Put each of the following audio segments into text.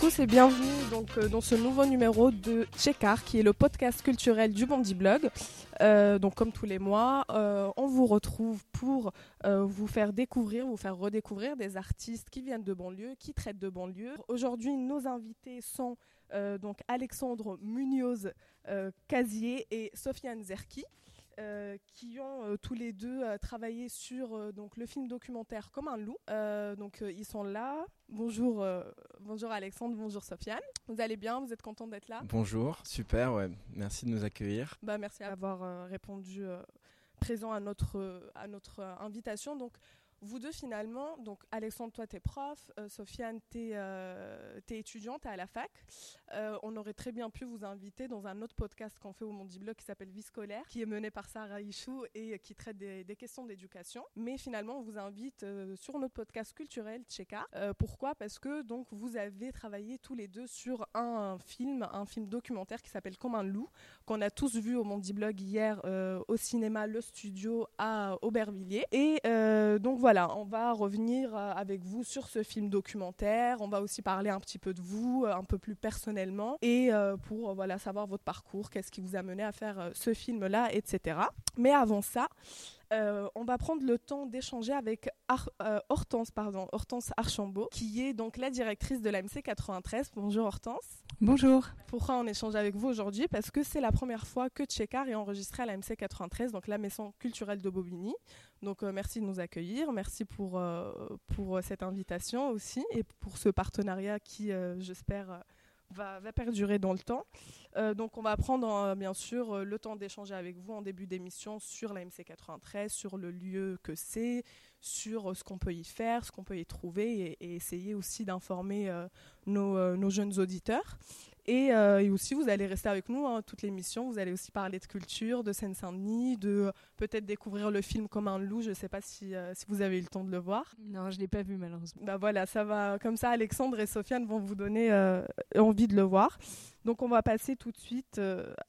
tous et bienvenue donc, euh, dans ce nouveau numéro de Checkar qui est le podcast culturel du Bondi Blog. Euh, donc comme tous les mois, euh, on vous retrouve pour vous faire découvrir, vous faire redécouvrir des artistes qui viennent de banlieue, qui traitent de banlieue. Aujourd'hui, nos invités sont donc Alexandre Munoz Casier et Sofiane Zerki. Euh, qui ont euh, tous les deux euh, travaillé sur donc le film documentaire Comme un loup. donc ils sont là. Bonjour, bonjour Alexandre, bonjour Sofiane. Vous allez bien? Vous êtes content d'être là? Bonjour, super, ouais. Merci de nous accueillir. Bah, merci d'avoir répondu présent à notre, à notre invitation. Donc vous deux, finalement, donc Alexandre, toi, tu es prof, euh, Sofiane, tu es, euh, étudiante, à la fac. Euh, on aurait très bien pu vous inviter dans un autre podcast qu'on fait au Mondi Blog qui s'appelle Vie scolaire, qui est mené par Sarah Ichou et qui traite des, questions d'éducation. Mais finalement, on vous invite sur notre podcast culturel, Tcheka. pourquoi? Parce que donc vous avez travaillé tous les deux sur un, film, un film documentaire qui s'appelle Comme un loup, qu'on a tous vu au Mondi Blog hier au cinéma Le Studio à Aubervilliers. Et donc voilà voilà, on va revenir euh, avec vous sur ce film documentaire. On va aussi parler un petit peu de vous, euh, un peu plus personnellement, et euh, pour voilà savoir votre parcours, qu'est-ce qui vous a mené à faire ce film-là, etc. Mais avant ça, on va prendre le temps d'échanger avec Hortense, pardon, Hortense Archambault, qui est donc la directrice de l'AMC 93. Bonjour Hortense. Bonjour. Pourquoi on échange avec vous aujourd'hui? Parce que c'est la première fois que Tchekar est enregistré à la MC 93, donc la maison culturelle de Bobigny. Donc euh, merci de nous accueillir, merci pour, euh, pour euh, cette invitation aussi et pour ce partenariat qui, j'espère, va, perdurer dans le temps. donc on va prendre bien sûr le temps d'échanger avec vous en début d'émission sur la MC 93, sur le lieu que c'est, sur ce qu'on peut y faire, ce qu'on peut y trouver et, essayer aussi d'informer nos, jeunes auditeurs. Euh, et, aussi, vous allez rester avec nous hein, toute l'émission. Vous allez aussi parler de culture, de Seine-Saint-Denis, de peut-être découvrir le film comme un loup. Je ne sais pas si, euh, si, vous avez eu le temps de le voir. Non, je ne l'ai pas vu malheureusement. Bah voilà, ça va. Comme ça, Alexandre et Sofiane vont vous donner euh, envie de le voir. Donc, on va passer tout de suite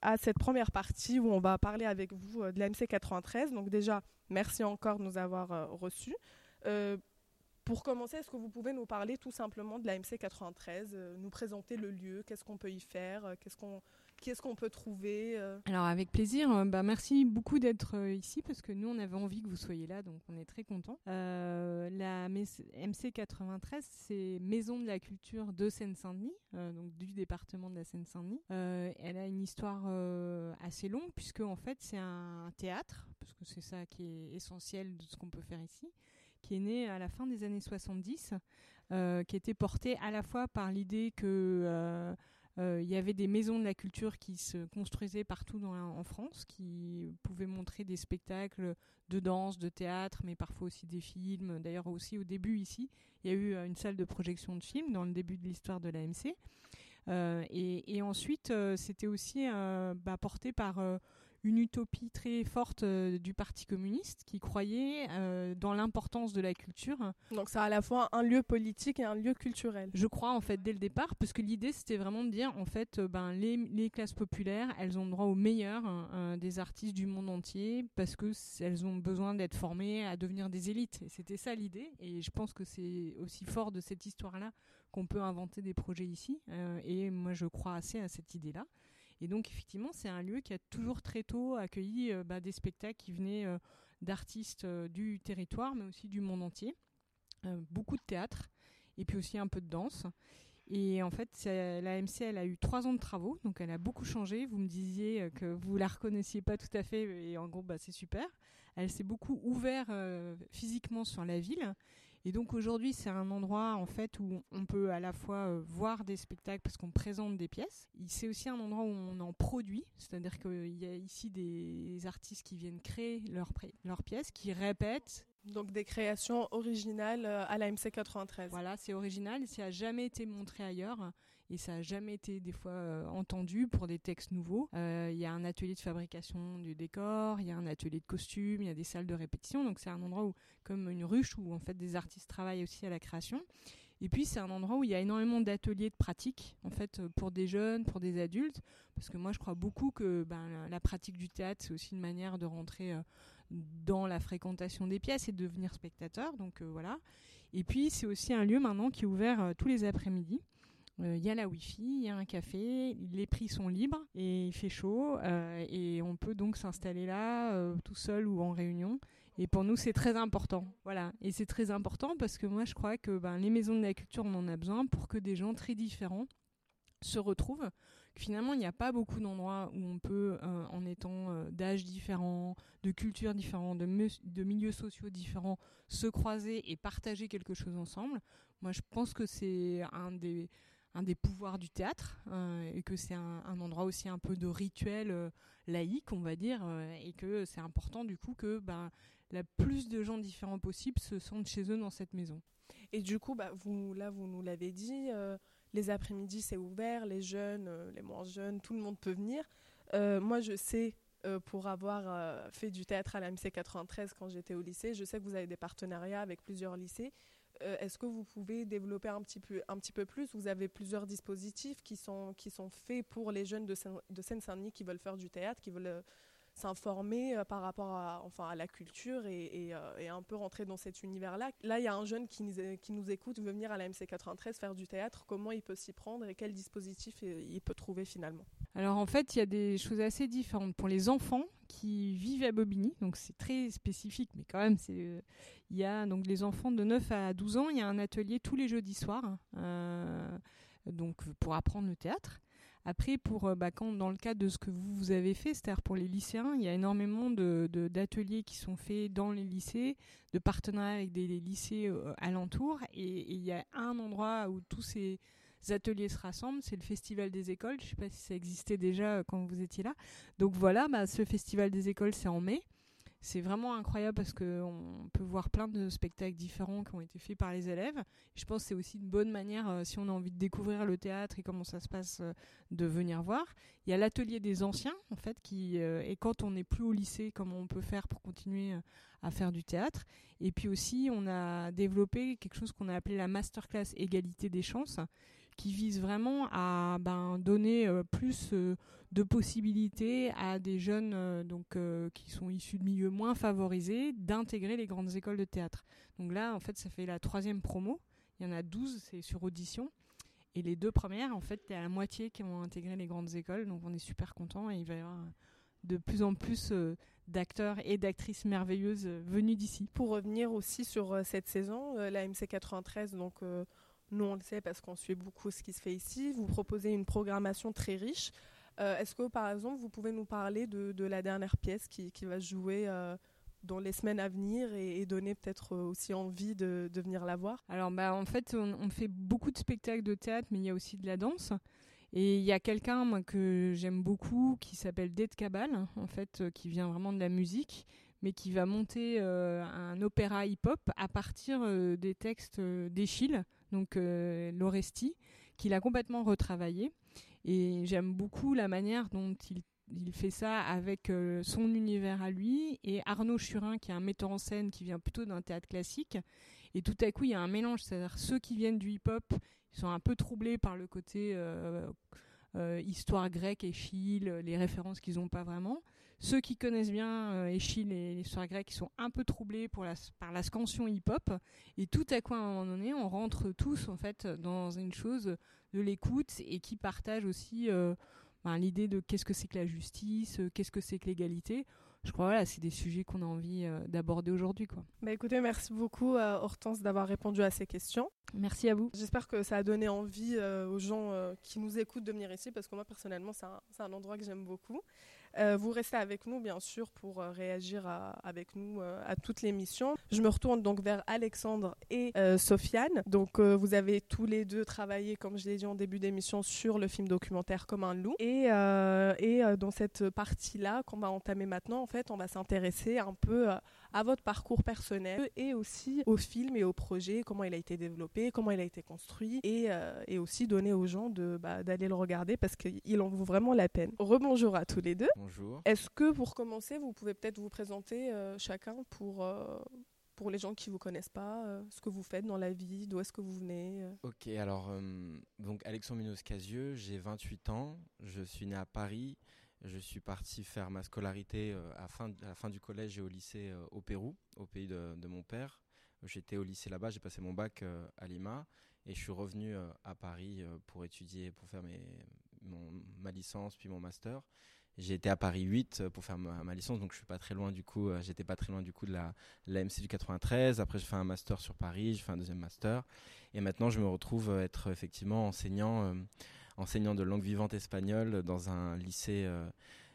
à cette première partie où on va parler avec vous de la MC 93. Donc, déjà, merci encore de nous avoir reçus. Pour commencer, est-ce que vous pouvez nous parler tout simplement de la MC 93, euh, nous présenter le lieu, qu'est-ce qu'on peut y faire, euh, qu'est-ce qu'on qu'est-ce qu'on peut trouver euh Alors avec plaisir, bah, merci beaucoup d'être ici parce que nous on avait envie que vous soyez là, donc on est très contents. la MC 93, c'est Maison de la Culture de Seine-Saint-Denis, donc du département de la Seine-Saint-Denis. elle a une histoire assez longue puisque en fait c'est un théâtre, parce que c'est ça qui est essentiel de ce qu'on peut faire ici qui est né à la fin des années 70, euh, qui était porté à la fois par l'idée que euh, euh, il y avait des maisons de la culture qui se construisaient partout en France, qui pouvaient montrer des spectacles de danse, de théâtre, mais parfois aussi des films. D'ailleurs, aussi au début ici, il y a eu une salle de projection de films dans le début de l'histoire de l'AMC. Euh, et, et, ensuite, c'était aussi bah, porté par une utopie très forte euh, du Parti communiste qui croyait euh, dans l'importance de la culture. Donc c'est à la fois un lieu politique et un lieu culturel. Je crois en fait dès le départ, parce que l'idée c'était vraiment de dire en fait euh, ben, les, les, classes populaires, elles ont droit au meilleur hein, des artistes du monde entier parce que elles ont besoin d'être formées à devenir des élites. Et c'était ça l'idée. Et je pense que c'est aussi fort de cette histoire-là qu'on peut inventer des projets ici. et moi je crois assez à cette idée-là. Et donc effectivement, c'est un lieu qui a toujours très tôt accueilli euh, bah, des spectacles qui venaient euh, d'artistes euh, du territoire, mais aussi du monde entier. beaucoup de théâtre et puis aussi un peu de danse. Et en fait, la MC, elle a eu trois ans de travaux, donc elle a beaucoup changé. Vous me disiez que vous la reconnaissiez pas tout à fait, et en gros, bah, c'est super. Elle s'est beaucoup ouverte physiquement sur la ville. Et donc aujourd'hui, c'est un endroit en fait où on peut à la fois euh, voir des spectacles parce qu'on présente des pièces. C'est aussi un endroit où on en produit, c'est-à-dire qu'il y a ici des artistes qui viennent créer leurs leurs pièces, qui répètent. Donc des créations originales euh, à la MC 93. Voilà, c'est original, ça n'a jamais été montré ailleurs et ça n'a jamais été des fois euh, entendu pour des textes nouveaux. Euh, il y a un atelier de fabrication du décor, il y a un atelier de costumes, il y a des salles de répétition, donc c'est un endroit où, comme une ruche où en fait des artistes travaillent aussi à la création. Et puis c'est un endroit où il y a énormément d'ateliers de pratique, en fait, pour des jeunes, pour des adultes, parce que moi je crois beaucoup que ben, la, pratique du théâtre c'est aussi une manière de rentrer euh, dans la fréquentation des pièces et de devenir spectateur, donc voilà. Et puis c'est aussi un lieu maintenant qui est ouvert tous les après-midi. Il y a la Wi-Fi, il y a un café, les prix sont libres et il fait chaud et on peut donc s'installer là tout seul ou en réunion. Et pour nous, c'est très important. Voilà. Et c'est très important parce que moi, je crois que ben, les maisons de la culture, on en a besoin pour que des gens très différents se retrouvent. Finalement, il n'y a pas beaucoup d'endroits où on peut, euh, en étant euh, d'âge différents, de cultures différentes, de, de, milieux sociaux différents, se croiser et partager quelque chose ensemble. Moi, je pense que c'est un des, un des pouvoirs du théâtre euh, et que c'est un, endroit aussi un peu de rituel laïque, on va dire, et que c'est important du coup que ben, la plus de gens différents possible se sentent chez eux dans cette maison. Et du coup, bah, vous, là, vous nous l'avez dit, euh, les après-midi, c'est ouvert, les jeunes, euh, les moins jeunes, tout le monde peut venir. Euh, moi, je sais, pour avoir fait du théâtre à la MC 93 quand j'étais au lycée, je sais que vous avez des partenariats avec plusieurs lycées. Est-ce que vous pouvez développer un petit peu, plus? Vous avez plusieurs dispositifs qui sont, qui sont faits pour les jeunes de Seine-Saint-Denis qui veulent faire du théâtre, qui veulent s'informer euh, par rapport à, enfin, à la culture et, euh, et, un peu rentrer dans cet univers-là. Là, il y a un jeune qui nous, qui nous écoute, veut venir à la MC93 faire du théâtre. Comment il peut s'y prendre et quel dispositif il peut trouver finalement? Alors en fait, il y a des choses assez différentes. Pour les enfants qui vivent à Bobigny, donc c'est très spécifique, mais quand même, c'est, euh, il y a donc les enfants de 9 à 12 ans, il y a un atelier tous les jeudis soirs. donc pour apprendre le théâtre. Après, pour, euh, bah, quand, dans le cadre de ce que vous, vous avez fait, c'est-à-dire pour les lycéens, il y a énormément de, d'ateliers qui sont faits dans les lycées, de partenariats avec des, lycées euh, alentours. Et, il y a un endroit où tous ces ateliers se rassemblent, c'est le Festival des écoles. Je ne sais pas si ça existait déjà euh, quand vous étiez là. Donc voilà, bah, ce Festival des écoles, c'est en mai c'est vraiment incroyable parce qu'on peut voir plein de spectacles différents qui ont été faits par les élèves. Je pense que c'est aussi une bonne manière, euh, si on a envie de découvrir le théâtre et comment ça se passe, euh, de venir voir. Il y a l'atelier des anciens, en fait, qui euh, et quand on n'est plus au lycée, comment on peut faire pour continuer à faire du théâtre. Et puis aussi, on a développé quelque chose qu'on a appelé la masterclass égalité des chances, qui vise vraiment à ben, donner plus de possibilités à des jeunes euh, donc euh, qui sont issus de milieux moins favorisés d'intégrer les grandes écoles de théâtre. Donc là, en fait, ça fait la troisième promo. Il y en a 12, c'est sur audition. Et les deux premières, en fait, il y a la moitié qui ont intégré les grandes écoles. Donc on est super content et il va y avoir de plus en plus euh, d'acteurs et d'actrices merveilleuses venus d'ici. Pour revenir aussi sur cette saison, la MC 93, donc nous on le sait parce qu'on suit beaucoup ce qui se fait ici, vous proposez une programmation très riche. Euh, est-ce que, par exemple, vous pouvez nous parler de, la dernière pièce qui, va se jouer euh, dans les semaines à venir et, donner peut-être aussi envie de, venir la voir? Alors, bah, en fait, on, fait beaucoup de spectacles de théâtre, mais il y a aussi de la danse. Et il y a quelqu'un que j'aime beaucoup qui s'appelle Dead Cabal, en fait, euh, qui vient vraiment de la musique, mais qui va monter un opéra hip-hop à partir des textes d'Echille, donc l'Oresti, qu'il a complètement retravaillé. Et j'aime beaucoup la manière dont il, fait ça avec euh, son univers à lui et Arnaud Churin, qui est un metteur en scène qui vient plutôt d'un théâtre classique. Et tout à coup, il y a un mélange, c'est-à-dire ceux qui viennent du hip-hop, sont un peu troublés par le côté euh, euh, histoire grecque, Échille, les références qu'ils n'ont pas vraiment. Ceux qui connaissent bien Échille et l'histoire grecque, ils sont un peu troublés pour la, par la scansion hip-hop. Et tout à coup, à un moment donné, on rentre tous en fait dans une chose de l'écoute et qui partagent aussi euh, ben, l'idée de qu'est-ce que c'est que la justice, euh, qu'est-ce que c'est que l'égalité. Je crois voilà, c'est des sujets qu'on a envie euh, d'aborder aujourd'hui. Quoi. Bah écoutez, merci beaucoup Hortense d'avoir répondu à ces questions. Merci à vous. J'espère que ça a donné envie aux gens qui nous écoutent de venir ici parce que moi personnellement c'est un, un, endroit que j'aime beaucoup. Euh, vous restez avec nous, bien sûr, pour euh, réagir avec nous euh, à toute l'émission. Je me retourne donc vers Alexandre et Sofiane. Donc, vous avez tous les deux travaillé, comme je l'ai dit en début d'émission, sur le film documentaire Comme un loup. Et, et dans cette partie-là qu'on va entamer maintenant, en fait, on va s'intéresser un peu à votre parcours personnel et aussi au film et au projet, comment il a été développé, comment il a été construit et, euh, et aussi donner aux gens de, bah, d'aller le regarder parce qu'il en vaut vraiment la peine. Rebonjour à tous les deux. Bonjour. Est-ce que pour commencer, vous pouvez peut-être vous présenter euh, chacun pour, euh, pour les gens qui ne vous connaissent pas, ce que vous faites dans la vie, d'où est-ce que vous venez Ok, alors donc Alexandre Minos-Casieux, j'ai 28 ans, je suis né à Paris. Je suis parti faire ma scolarité euh, à, la fin du collège et au lycée euh, au Pérou, au pays de, mon père. J'étais au lycée là-bas, j'ai passé mon bac euh, à Lima. Et je suis revenu à Paris pour étudier, pour faire ma licence puis mon master. J'ai été à Paris 8 pour faire ma, licence, donc je suis pas très loin du coup. J'étais pas très loin du coup de la l'AMC du 93. Après, j'ai fait un master sur Paris, j'ai fait un deuxième master, et maintenant je me retrouve être effectivement enseignant, enseignant de langue vivante espagnole dans un lycée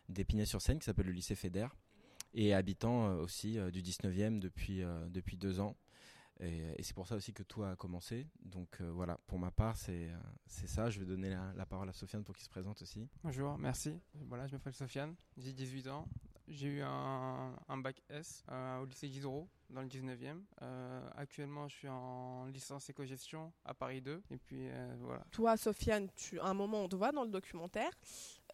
d'Épinay-sur-Seine qui s'appelle le lycée FEDER et habitant euh, aussi euh, du 19e depuis, euh, depuis deux ans. Et, c'est pour ça aussi que tout a commencé. Donc voilà, pour ma part, c'est ça. Je vais donner la, parole à Sofiane pour qu'il se présente aussi. Bonjour, merci. Voilà, je m'appelle Sofiane, j'ai 18 ans. J'ai eu un, un, bac S au lycée Diderot dans le 19e. actuellement, je suis en licence éco-gestion à Paris 2. Et puis voilà. Toi, Sofiane, tu, à un moment, on te voit dans le documentaire.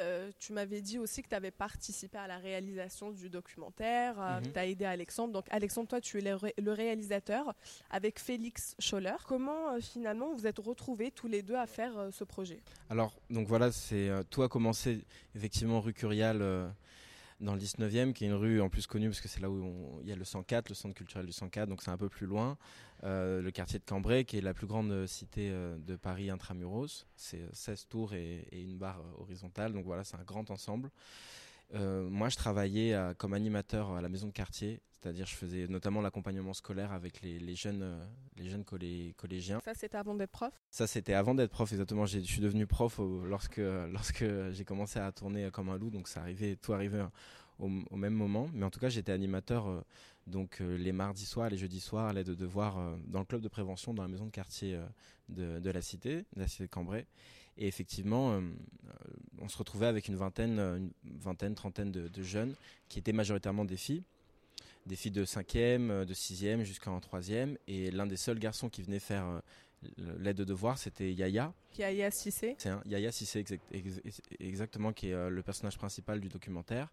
Euh, tu m'avais dit aussi que tu avais participé à la réalisation du documentaire, euh, mhm. tu as aidé Alexandre. Donc Alexandre, toi, tu es le, réalisateur avec Félix Scholler. Comment euh, finalement vous êtes retrouvés tous les deux à faire ce projet? Alors, donc voilà, c'est a commencé effectivement rue Curial dans le 19e, qui est une rue en plus connue parce que c'est là où il y a le 104, le centre culturel du 104, donc c'est un peu plus loin. Euh, le quartier de Cambrai, qui est la plus grande cité euh, de Paris intramuros. C'est 16 tours et, une barre horizontale, donc voilà, c'est un grand ensemble. Euh, moi, je travaillais comme animateur à la maison de quartier, c'est-à-dire je faisais notamment l'accompagnement scolaire avec les, jeunes, les jeunes collégiens. Ça, c'était avant d'être prof? Ça, c'était avant d'être prof, exactement. Je suis devenu prof lorsque, lorsque j'ai commencé à tourner comme un loup, donc ça arrivait, tout arrivait au, au, même moment. Mais en tout cas, j'étais animateur donc euh, les mardis soirs, les jeudis soirs, à l'aide de devoirs euh, dans le club de prévention dans la maison de quartier euh, de, la cité, de la cité de Cambrai. Et effectivement, on se retrouvait avec une vingtaine, une vingtaine, trentaine de, jeunes qui étaient majoritairement des filles, des filles de 5e, de 6e jusqu'en 3e. Et l'un des seuls garçons qui venait faire l'aide de devoir, c'était Yaya. Yaya Sissé. C'est Yaya Sissé, exactement, qui est le personnage principal du documentaire.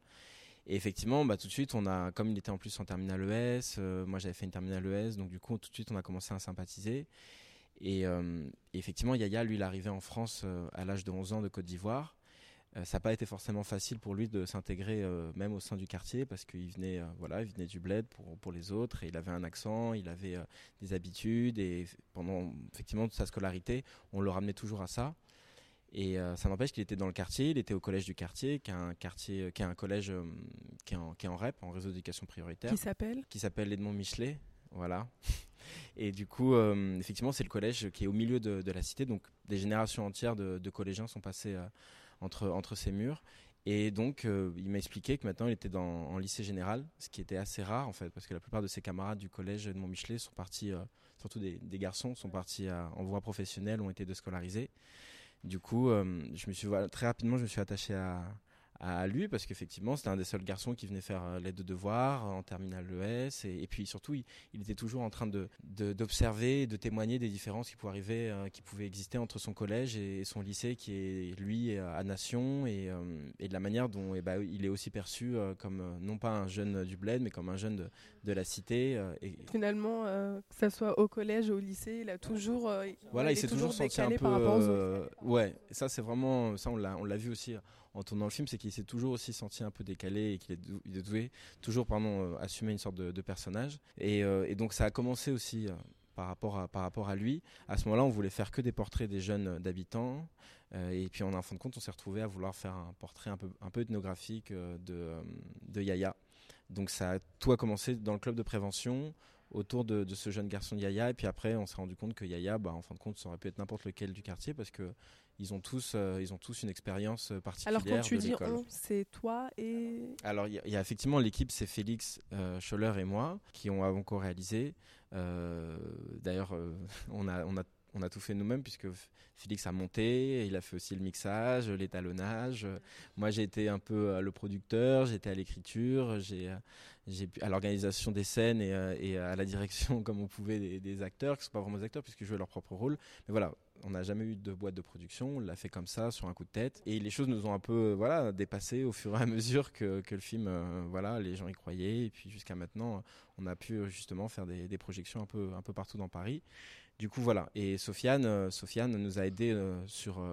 Et effectivement, bah, tout de suite, on a, comme il était en plus en terminale ES, euh, moi j'avais fait une terminale ES, donc du coup, tout de suite, on a commencé à sympathiser. Et, euh, effectivement, Yaya, lui, il est arrivé en France euh, à l'âge de 11 ans de Côte d'Ivoire. Ça n'a pas été forcément facile pour lui de s'intégrer même au sein du quartier parce qu'il venait, voilà, il venait du bled pour, pour les autres et il avait un accent, il avait des habitudes et pendant effectivement toute sa scolarité, on le ramenait toujours à ça. Et euh, ça n'empêche qu'il était dans le quartier, il était au collège du quartier, qui est un quartier, euh, qui est un collège euh, qui, est en, qui, est en, REP, en réseau d'éducation prioritaire. Qui s'appelle? Qui s'appelle Edmond Michelet, voilà. Et du coup, effectivement, c'est le collège qui est au milieu de, de, la cité, donc des générations entières de, de collégiens sont passés entre, entre ces murs. Et donc, il m'a expliqué que maintenant, il était dans, en lycée général, ce qui était assez rare, en fait, parce que la plupart de ses camarades du collège Edmond Michelet sont partis, surtout des, garçons, sont partis en voie professionnelle, ont été déscolarisés. Du coup, euh, je me suis très rapidement, je me suis attaché à, à lui parce qu'effectivement c'était un des seuls garçons qui venait faire euh, l'aide de devoir en terminale ES et, et puis surtout il, était toujours en train de d'observer de, de, témoigner des différences qui pouvaient arriver euh, qui pouvaient exister entre son collège et, son lycée qui est lui à Nation et, et de la manière dont eh ben, il est aussi perçu comme non pas un jeune du bled mais comme un jeune de, de la cité et finalement que ça soit au collège ou au lycée il a toujours voilà il, s'est toujours, senti un peu ouais ça c'est vraiment ça on l'a on l'a vu aussi en tournant le film, c'est qu'il s'est toujours aussi senti un peu décalé et qu'il est, doué, toujours pardon, euh, assumer une sorte de, personnage. Euh, et, donc ça a commencé aussi euh, par rapport à, par rapport à lui. À ce moment-là, on voulait faire que des portraits des jeunes d'habitants. et puis en fin de compte, on s'est retrouvé à vouloir faire un portrait un peu, un peu ethnographique de, de Yaya. Donc ça a, tout a commencé dans le club de prévention autour de, ce jeune garçon de Yaya. Et puis après, on s'est rendu compte que Yaya, bah, en fin de compte, ça aurait pu être n'importe lequel du quartier parce que ils ont tous, euh, ils ont tous une expérience euh, particulière. Alors quand tu dis on, c'est toi et. Alors il y, a effectivement l'équipe, c'est Félix euh, Scholler et moi qui ont encore réalisé. D'ailleurs, on a, on a on a tout fait nous-mêmes puisque Félix a monté, il a fait aussi le mixage, l'étalonnage. Moi, j'ai été un peu le producteur, j'étais à l'écriture, j'ai à l'organisation des scènes et, à la direction, comme on pouvait, des, des acteurs qui ne sont pas vraiment des acteurs puisqu'ils jouaient leur propre rôle. Mais voilà, on n'a jamais eu de boîte de production, on l'a fait comme ça, sur un coup de tête. Et les choses nous ont un peu voilà, dépassé au fur et à mesure que, le film, euh, voilà, les gens y croyaient. Et puis jusqu'à maintenant, on a pu euh, justement faire des, projections un peu, un peu partout dans Paris. Du coup, voilà. Et Sofiane, euh, Sofiane nous a aidé sur,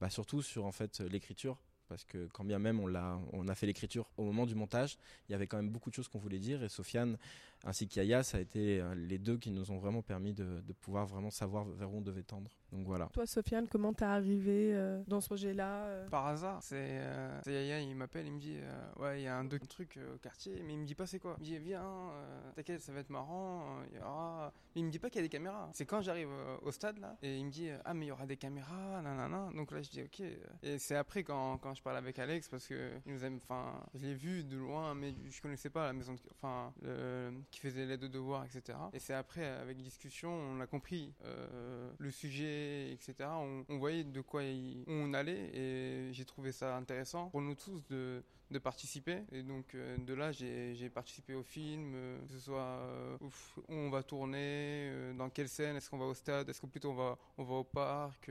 bah, surtout sur en fait l'écriture parce que quand bien même on l'a, on a fait l'écriture au moment du montage, il y avait quand même beaucoup de choses qu'on voulait dire et Sofiane ainsi qu'Aya, ça a été euh, les deux qui nous ont vraiment permis de, de, pouvoir vraiment savoir vers où on devait tendre. Donc voilà. Toi, Sofiane, comment t'es arrivé euh, dans ce projet-là euh Par hasard, c'est Yaya, il m'appelle, il me dit ouais, il y a un, deux, truc au quartier, mais il me dit pas c'est quoi. Il me dit viens, t'inquiète, ça va être marrant. Il y aura... Mais il me dit pas qu'il y a des caméras. C'est quand j'arrive au stade là et il me dit ah mais il y aura des caméras, nanana. Donc là je dis ok. Et c'est après quand, quand je parle avec Alex parce que il nous aime, enfin, je l'ai vu de loin, mais je connaissais pas la maison, de... enfin le qui faisait l'aide de devoirs, etc. Et c'est après, avec discussion, on a compris euh, le sujet, etc. On, voyait de quoi on allait et j'ai trouvé ça intéressant pour nous tous de, de participer. Et donc euh, de là, j'ai participé au film, euh, que ce soit euh, où on va tourner, dans quelle scène, est-ce qu'on va au stade, est-ce que plutôt on va, on va au parc,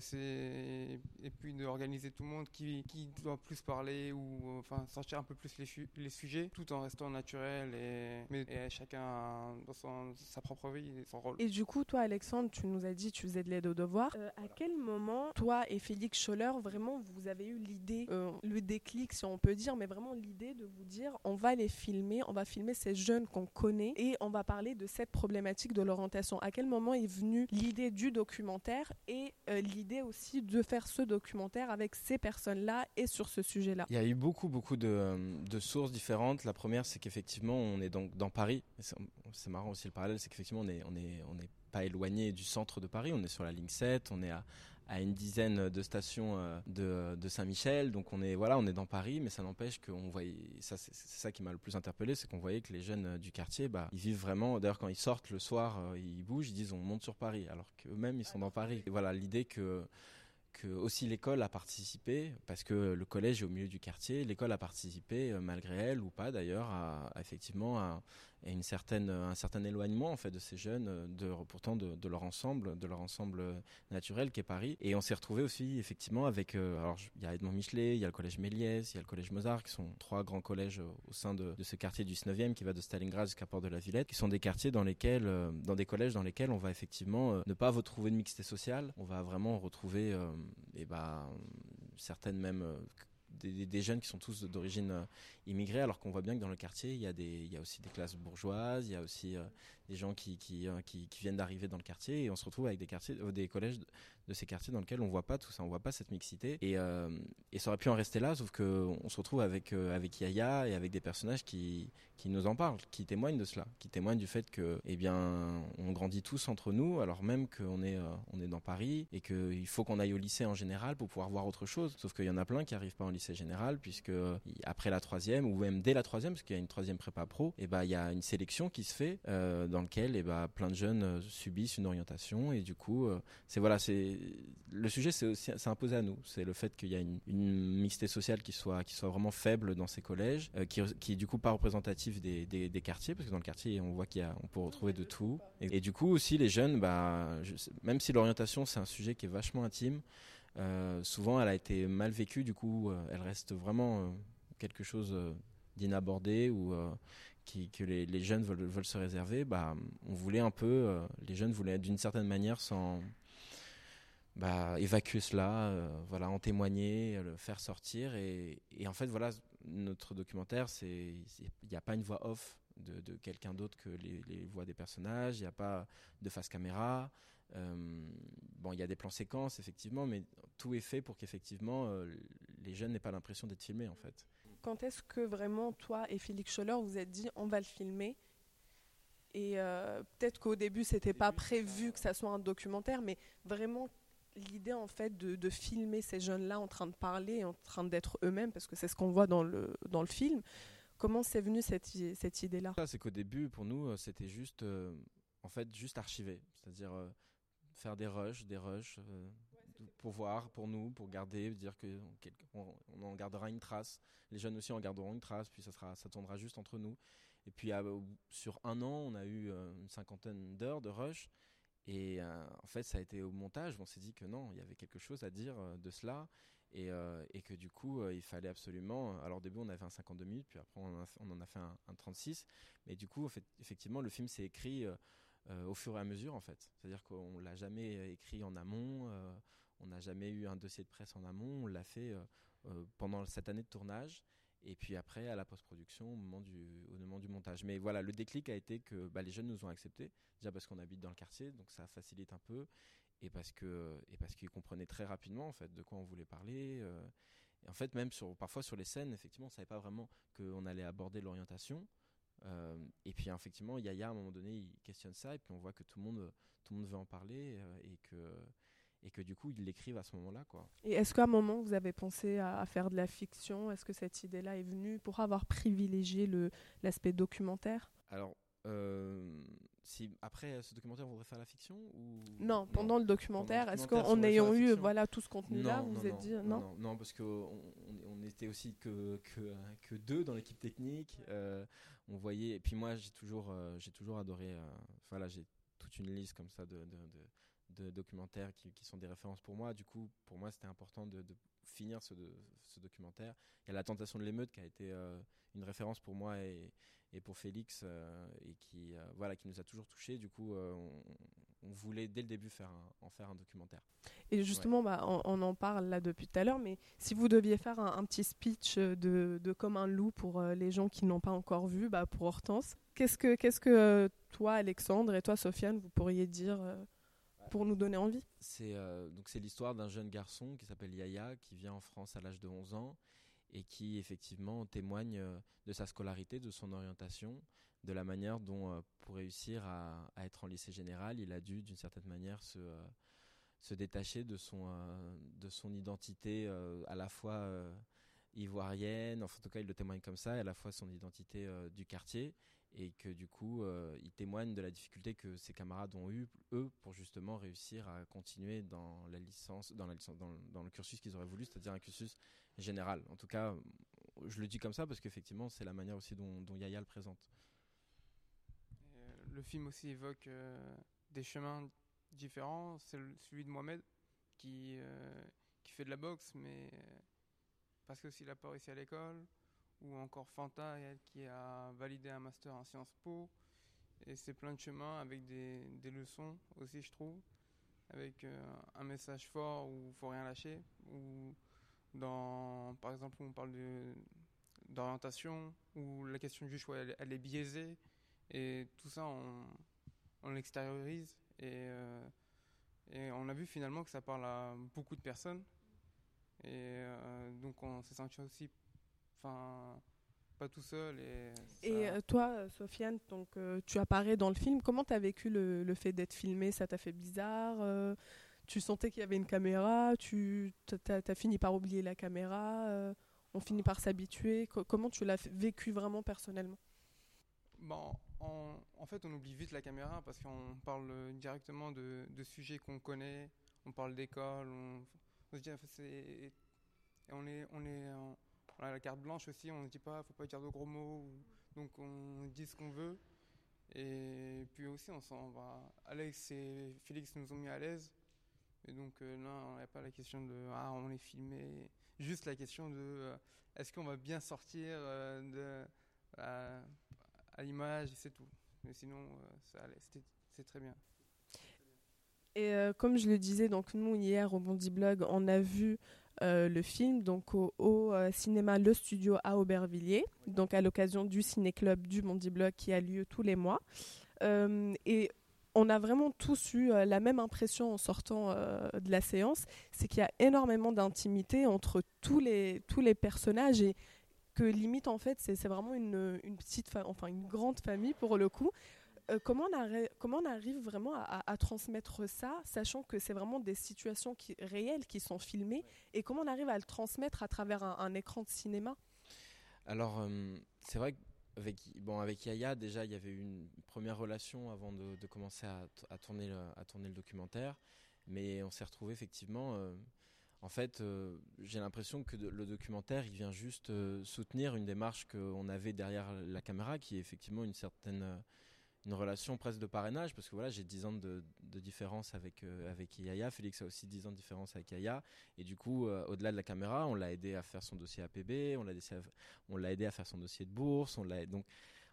c'est et puis d'organiser tout le monde qui, qui doit plus parler ou enfin sortir un peu plus les, les sujets, tout en restant naturel et, mais, chacun dans son, sa propre vie et son rôle. Et du coup, toi, Alexandre, tu nous as dit tu faisais de l'aide aux devoirs. à quel moment, toi et Félix Scholler, vraiment, vous avez eu l'idée, le déclic, si on peut dire, mais vraiment l'idée de vous dire, on va les filmer, on va filmer ces jeunes qu'on connaît et on va parler de cette problématique de l'orientation. À quel moment est venue l'idée du documentaire et euh, l'idée aussi de faire ce documentaire avec ces personnes-là et sur ce sujet-là? Il y a eu beaucoup, beaucoup de, de sources différentes. La première, c'est qu'effectivement, on est donc dans Paris. C'est marrant aussi le parallèle, c'est qu'effectivement, on est, on est, on est pas éloigné du centre de Paris. On est sur la ligne 7, on est à, à une dizaine de stations euh, de, Saint-Michel. Donc on est voilà, on est dans Paris, mais ça n'empêche qu'on voyait. Ça, c'est ça qui m'a le plus interpellé, c'est qu'on voyait que les jeunes euh, du quartier, bah, ils vivent vraiment. D'ailleurs, quand ils sortent le soir, euh, ils bougent, ils disent on monte sur Paris, alors qu'eux-mêmes ils sont dans Paris. Et voilà, l'idée que aussi l'école a participé, parce que le collège est au milieu du quartier, l'école a participé, malgré elle ou pas d'ailleurs, effectivement à, et une certaine, un certain éloignement en fait de ces jeunes, pourtant de, leur ensemble, de leur ensemble naturel qui est Paris. Et on s'est retrouvé aussi effectivement avec, euh, alors il y a Edmond Michelet, il y a le collège Méliès, il y a le collège Mozart, qui sont trois grands collèges au sein de, ce quartier du 19e qui va de Stalingrad jusqu'à Port de la Villette, qui sont des quartiers dans lesquels, euh, dans des collèges dans lesquels on va effectivement euh, ne pas retrouver de mixité sociale, on va vraiment retrouver, et bah, certaines même des, jeunes qui sont tous d'origine euh, immigrée, alors qu'on voit bien que dans le quartier, il y a, des, il y a aussi des classes bourgeoises, il y a aussi euh, des gens euh, qui, viennent d'arriver dans le quartier, et on se retrouve avec des, quartiers, des collèges de ces quartiers dans lesquels on voit pas tout ça, on voit pas cette mixité, et, et ça aurait pu en rester là, sauf qu'on se retrouve avec, Yaya et avec des personnages qui, nous en parlent, qui témoignent de cela, qui témoignent du fait que, eh bien, on grandit tous entre nous, alors même qu'on est, dans Paris, et qu'il faut qu'on aille au lycée en général pour pouvoir voir autre chose, sauf qu'il y en a plein qui arrivent pas en lycée général puisque après la troisième ou même dès la troisième parce qu'il y a une troisième prépa pro et bah il y a une sélection qui se fait euh, dans lequel et bah plein de jeunes euh, subissent une orientation et du coup euh, c'est voilà c'est le sujet c'est aussi c'est imposé à nous. C'est le fait qu'il y a une, une mixité sociale qui soit qui soit vraiment faible dans ces collèges euh, qui qui du coup pas représentatif des, des, quartiers parce que dans le quartier on voit qu'il y a on peut retrouver de tout. Et, du coup aussi les jeunes bah même si l'orientation c'est un sujet qui est vachement intime souvent elle a été mal vécue, du coup elle reste vraiment quelque chose d'inabordé que les, jeunes veulent, se réserver. Bah, on voulait un peu, les jeunes voulaient d'une certaine manière s'en bah, évacuer cela, voilà, en témoigner, le faire sortir et, en fait voilà notre documentaire il n'y a pas une voix off de, quelqu'un d'autre que les, voix des personnages, il n'y a pas de face caméra. Euh, bon, il y a des plans séquences, effectivement, mais tout est fait pour qu'effectivement euh, les jeunes n'aient pas l'impression d'être filmés, en fait. Quand est-ce que vraiment, toi et Félix Scholler, vous êtes dit on va le filmer? Et euh, peut-être qu'au début, c'était pas prévu que ça soit un documentaire, mais vraiment l'idée en fait de, de filmer ces jeunes-là en train de parler, en train d'être eux-mêmes, parce que c'est ce qu'on voit dans le, dans le film. Comment c'est venu cette, cette idée-là? C'est qu'au début, pour nous, c'était juste, euh, en fait, juste archiver. C'est-à-dire euh, faire des rushs, des rushs, euh, pour voir, pour nous, pour garder, dire que on, en gardera une trace. Les jeunes aussi en garderont une trace, puis ça sera, ça tournera juste entre nous. Et puis sur un an, on a eu une cinquantaine d'heures de rush. Et en fait, ça a été au montage, on s'est dit que non, il y avait quelque chose à dire de cela et, euh, et, que du coup euh, il fallait absolument alors au début on avait un 52 minutes puis après on, en a fait un, un, 36 mais du coup effectivement le film s'est écrit euh, au fur et à mesure en fait c'est à dire qu'on l'a jamais écrit en amont on n'a jamais eu un dossier de presse en amont. On l'a fait pendant cette année de tournage et puis après à la post-production au moment du au moment du montage. Mais voilà, le déclic a été que bah, les jeunes nous ont acceptés déjà parce qu'on habite dans le quartier, donc ça facilite un peu, et parce que et parce qu'ils comprenaient très rapidement en fait de quoi on voulait parler. Euh. et en fait, même sur parfois sur les scènes, effectivement, on savait pas vraiment qu'on allait aborder l'orientation. Euh, et puis effectivement, Yaya à un moment donné, il questionne ça, et puis on voit que tout le monde tout le monde veut en parler euh, et que et que du coup ils l'écrivent à ce moment-là quoi. Et est-ce qu'à un moment vous avez pensé à, faire de la fiction? Est-ce que cette idée-là est venue pour avoir privilégié le l'aspect documentaire? Alors euh, si après ce documentaire on voudrait faire la fiction ou non pendant le documentaire, est-ce qu'en ayant eu voilà tout ce contenu là vous vous êtes dit non non, parce que on, était aussi que, que, que deux dans l'équipe technique euh, on voyait et puis moi j'ai toujours euh, j'ai toujours adoré voilà j'ai toute une liste comme ça de, de de documentaires qui, qui, sont des références pour moi. Du coup, pour moi, c'était important de, de finir ce, de, ce, documentaire. Il y a La Tentation de l'émeute qui a été euh, une référence pour moi et, et pour Félix euh, et qui, euh, voilà, qui nous a toujours touchés. Du coup, on, on, voulait dès le début faire en faire un documentaire. Et justement, bah, on, en parle là depuis tout à l'heure, mais si vous deviez faire un, petit speech de, de, Comme un loup pour les gens qui n'ont pas encore vu, bah, pour Hortense, qu'est-ce que, qu'est-ce que toi, Alexandre, et toi, Sofiane, vous pourriez dire pour nous donner envie. C'est euh, donc l'histoire d'un jeune garçon qui s'appelle Yaya qui vient en France à l'âge de 11 ans et qui effectivement témoigne euh, de sa scolarité, de son orientation, de la manière dont euh, pour réussir à, être en lycée général, il a dû d'une certaine manière se se détacher de son de son identité à la fois ivoirienne, enfin, en tout cas il le témoigne comme ça, et à la fois son identité du quartier et que du coup euh, il témoigne de la difficulté que ses camarades ont eu eux pour justement réussir à continuer dans la licence dans le cursus qu'ils auraient voulu c'est-à-dire un cursus général. En tout cas je le dis comme ça parce qu'effectivement c'est la manière aussi dont, dont, Yaya le présente. Euh, le film aussi évoque euh, des chemins différents. C'est celui de Mohamed qui qui fait de la boxe mais parce que aussi il a pas réussi à l'école ou encore Fanta qui a validé un master en Sciences Po. Et c'est plein de chemins avec des, des, leçons aussi, je trouve, avec euh, un message fort où il faut rien lâcher, ou dans, par exemple, où on parle d'orientation, où la question du choix, elle, est biaisée, et tout ça, on, on l'extériorise, et, euh, et on a vu finalement que ça parle à beaucoup de personnes, et euh, donc on s'est senti aussi enfin pas tout seul. Et, et euh, toi, Sofiane, donc euh, tu apparais dans le film. Comment tu as vécu le, le fait d'être filmé Ça t'a fait bizarre euh, Tu sentais qu'il y avait une caméra Tu as, fini par oublier la caméra On finit par s'habituer Comment tu l'as vécu vraiment personnellement? Bon, en, fait, on oublie vite la caméra parce qu'on parle directement de, de sujets qu'on connaît. On parle d'école. On, on, se dit, c'est, on est, on est, on la carte blanche aussi, on ne dit pas, faut pas dire de gros mots, donc on dit ce qu'on veut. Et puis aussi, on s'en va. Alex et Félix nous ont mis à l'aise. Et donc euh, là, on n'a pas la question de ah on est filmé, juste la question de euh, est-ce qu'on va bien sortir euh, à l'image, c'est tout. Mais sinon, ça c'est très bien. Et comme je le disais, donc nous hier au Bondi Blog, on a vu euh, le film donc au, euh, cinéma Le Studio à Aubervilliers, donc à l'occasion du ciné-club du Mondi Bloc qui a lieu tous les mois. Euh, et on a vraiment tous eu la même impression en sortant de la séance, c'est qu'il y a énormément d'intimité entre tous les, tous les personnages et que limite en fait c'est vraiment une, une petite, enfin une grande famille pour le coup. Euh, comment, on comment on arrive vraiment à, transmettre ça, sachant que c'est vraiment des situations qui, réelles qui sont filmées, et comment on arrive à le transmettre à travers un, écran de cinéma? Alors, euh, c'est vrai qu'avec bon, avec Yaya, déjà, il y avait une première relation avant de, commencer à, tourner le, à tourner le documentaire, mais on s'est retrouvé effectivement... Euh, en fait, j'ai l'impression que le documentaire, il vient juste soutenir une démarche qu'on avait derrière la caméra, qui est effectivement une certaine une relation presque de parrainage parce que voilà j'ai 10 ans de, différence avec euh, avec Yaya Félix a aussi 10 ans de différence avec Yaya et du coup euh, au-delà de la caméra on l'a aidé à faire son dossier APB on l'a aidé à faire son dossier de bourse donc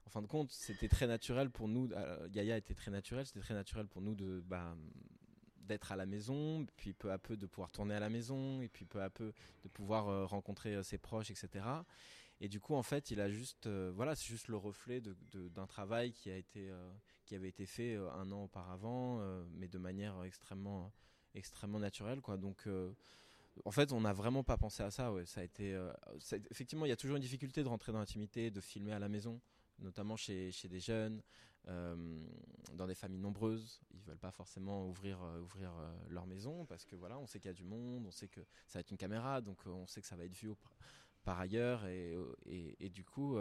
en fin de compte c'était très naturel pour nous euh, Yaya était très naturel c'était très naturel pour nous de bah, d'être à la maison, puis peu à peu de pouvoir tourner à la maison, et puis peu à peu de pouvoir rencontrer ses proches, etc. Et du coup, en fait, il a juste, voilà, c'est juste le reflet d'un travail qui a été, qui avait été fait un an auparavant, mais de manière extrêmement, extrêmement naturelle, quoi. Donc en fait, on n'a vraiment pas pensé à ça. Ça a été, euh, effectivement, il y a toujours une difficulté de rentrer dans l'intimité, de filmer à la maison, notamment chez, chez des jeunes, euh, dans des familles nombreuses. Ils veulent pas forcément ouvrir, euh, ouvrir leur maison parce que voilà, on sait qu'il y a du monde, on sait que ça va être une caméra, donc on sait que ça va être vu par ailleurs, et, et, du coup.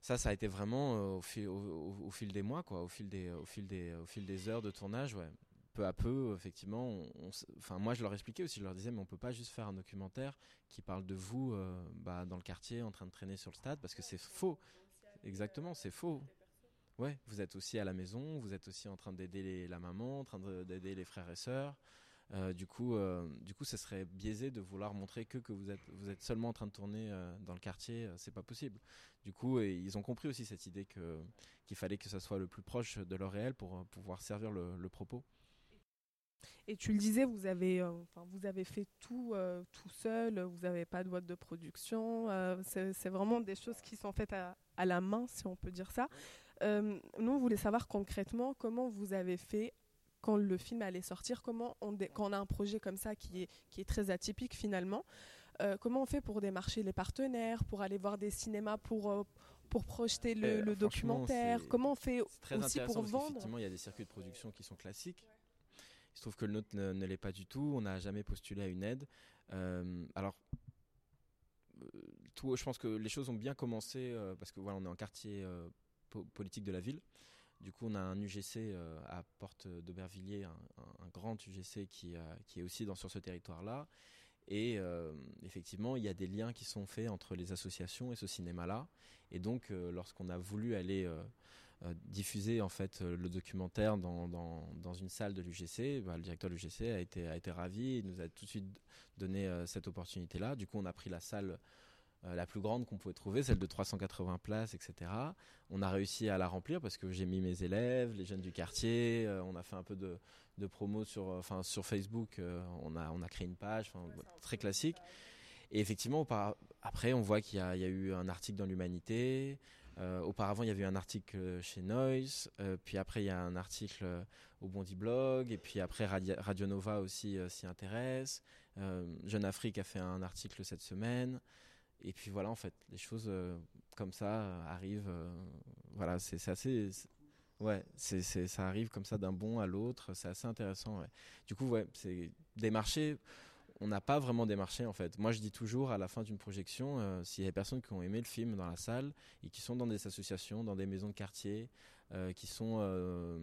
ça, ça a été vraiment au fil, au, fil, des mois, quoi, au fil des, au fil des, au fil des heures de tournage, ouais peu à peu, effectivement, moi je leur expliquais aussi, je leur disais mais on peut pas juste faire un documentaire qui parle de vous euh, bah, dans le quartier en train de traîner sur le stade parce que c'est faux. Exactement, c'est faux. Ouais, vous êtes aussi à la maison, vous êtes aussi en train d'aider la maman, en train d'aider les frères et sœurs. Euh, du coup, euh, du coup, ce serait biaisé de vouloir montrer que, vous êtes seulement en train de tourner dans le quartier. c'est pas possible. Du coup, et ils ont compris aussi cette idée que qu'il fallait que ça soit le plus proche de leur réel pour pouvoir servir le propos. Et tu le disais, vous avez, euh, vous avez fait tout euh, tout seul, vous n'avez pas de boîte de production. Euh, c'est vraiment des choses qui sont faites à, à, la main, si on peut dire ça. nous, on voulait savoir concrètement comment vous avez fait quand le film allait sortir, comment on quand on a un projet comme ça qui est, qui est très atypique finalement. comment on fait pour démarcher les partenaires, pour aller voir des cinémas, pour pour projeter le, documentaire? Comment on fait aussi pour vendre? Effectivement, il y a des circuits de production qui sont classiques. Il se trouve que le nôtre ne, l'est pas du tout. On n'a jamais postulé à une aide. Euh, alors, euh, tout, je pense que les choses ont bien commencé euh, parce que voilà, on est en quartier politique de la ville. Du coup, on a un UGC à Porte d'Aubervilliers, un, grand UGC qui, qui est aussi dans, sur ce territoire-là. Et effectivement, il y a des liens qui sont faits entre les associations et ce cinéma-là. Et donc, lorsqu'on a voulu aller euh, diffuser en fait euh, le documentaire dans, une salle de l'UGC, bah, le directeur de l'UGC a été, a été ravi, il nous a tout de suite donné euh, cette opportunité-là. Du coup, on a pris la salle la plus grande qu'on pouvait trouver, celle de 380 places, etc. On a réussi à la remplir parce que j'ai mis mes élèves, les jeunes du quartier, on a fait un peu de, de promo sur, enfin, sur Facebook, on, a, on a créé une page, très classique. Et effectivement, après, on voit qu'il y, y, a eu un article dans l'Humanité, euh, auparavant, il y avait eu un article chez Noise, euh, puis après, il y a un article au Bondi Blog, et puis après, Radio Nova aussi euh, s'y intéresse. Jeune Afrique a fait un article cette semaine. Et puis voilà, en fait, les choses comme ça arrivent. voilà, c'est assez. Ouais, c'est, ça arrive comme ça d'un bon à l'autre. C'est assez intéressant. Du coup, ouais, c'est des marchés on n'a pas vraiment démarché en fait. Moi je dis toujours à la fin d'une projection, euh, s'il y a des personnes qui ont aimé le film dans la salle et qui sont dans des associations, dans des maisons de quartier, euh, qui sont euh,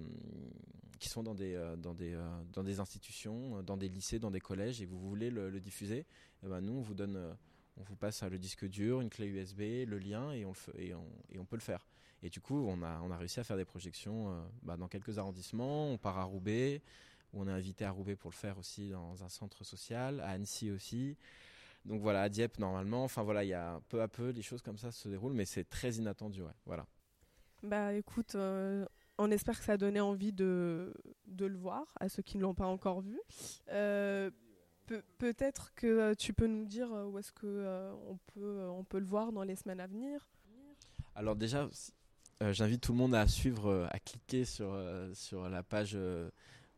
qui sont dans des dans des dans des institutions, dans des lycées, dans des collèges et vous voulez le, diffuser, eh ben nous on vous donne on vous passe le disque dur, une clé USB, le lien et on, peut le faire. Et du coup, on a, réussi à faire des projections bah, dans quelques arrondissements. On part à Roubaix, on est invité à Roubaix pour le faire aussi dans un centre social, à Annecy aussi. Donc voilà, à Dieppe normalement. Enfin voilà, il y a peu à peu les choses comme ça se déroulent, mais c'est très inattendu. Voilà. Bah écoute, euh, on espère que ça a donné envie de, de le voir à ceux qui ne l'ont pas encore vu. Euh, peut-être que euh, tu peux nous dire où est-ce que on peut on peut le voir dans les semaines à venir? Alors déjà, j'invite tout le monde à suivre, à cliquer sur sur la page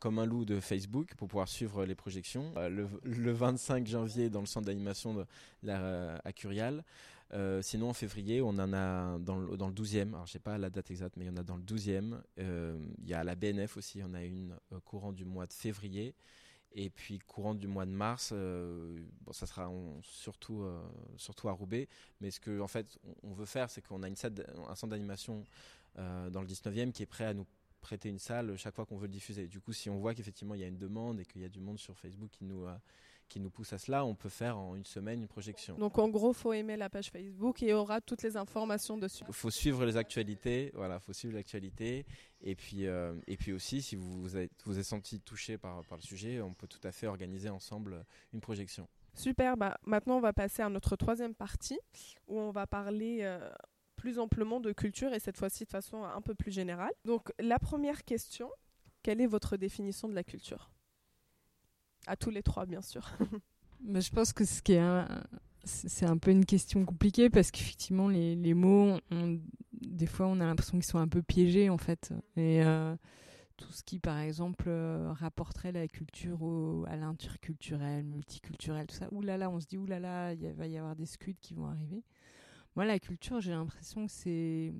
comme un loup de Facebook pour pouvoir suivre les projections. Euh, le, 25 janvier dans le centre d'animation euh, à Curial. Euh, sinon, en février, on en a dans le, dans le 12e. Alors, je sais pas la date exacte, mais il y en a dans le 12e. Il y a la BNF aussi. On a une courant du mois de février. Et puis courant du mois de mars, bon, ça sera surtout, surtout à Roubaix. Mais ce que en fait on, veut faire, c'est qu'on a une salle, un centre d'animation dans le 19e qui est prêt à nous prêter une salle chaque fois qu'on veut le diffuser. Du coup, si on voit qu'effectivement il y a une demande et qu'il y a du monde sur Facebook qui nous, euh, qui nous pousse à cela, on peut faire en une semaine une projection. Donc en gros, faut aimer la page Facebook et il y aura toutes les informations dessus. Il faut suivre les actualités, voilà, faut suivre l'actualité. Et puis, euh, et puis aussi, si vous vous êtes, vous êtes senti touché par, par le sujet, on peut tout à fait organiser ensemble une projection. Super, bah, maintenant on va passer à notre troisième partie où on va parler euh, plus amplement de culture et cette fois-ci de façon un peu plus générale. Donc la première question, quelle est votre définition de la culture? À tous les trois, bien sûr. Mais je pense que c'est un peu une question compliquée parce qu'effectivement les, mots, des fois on a l'impression qu'ils sont un peu piégés en fait. Et euh, tout ce qui par exemple euh, rapporterait la culture à l'interculturel, multiculturel, tout ça, oulala, on se dit oulala, il va y avoir des scuds qui vont arriver. Moi la culture, j'ai l'impression que c'est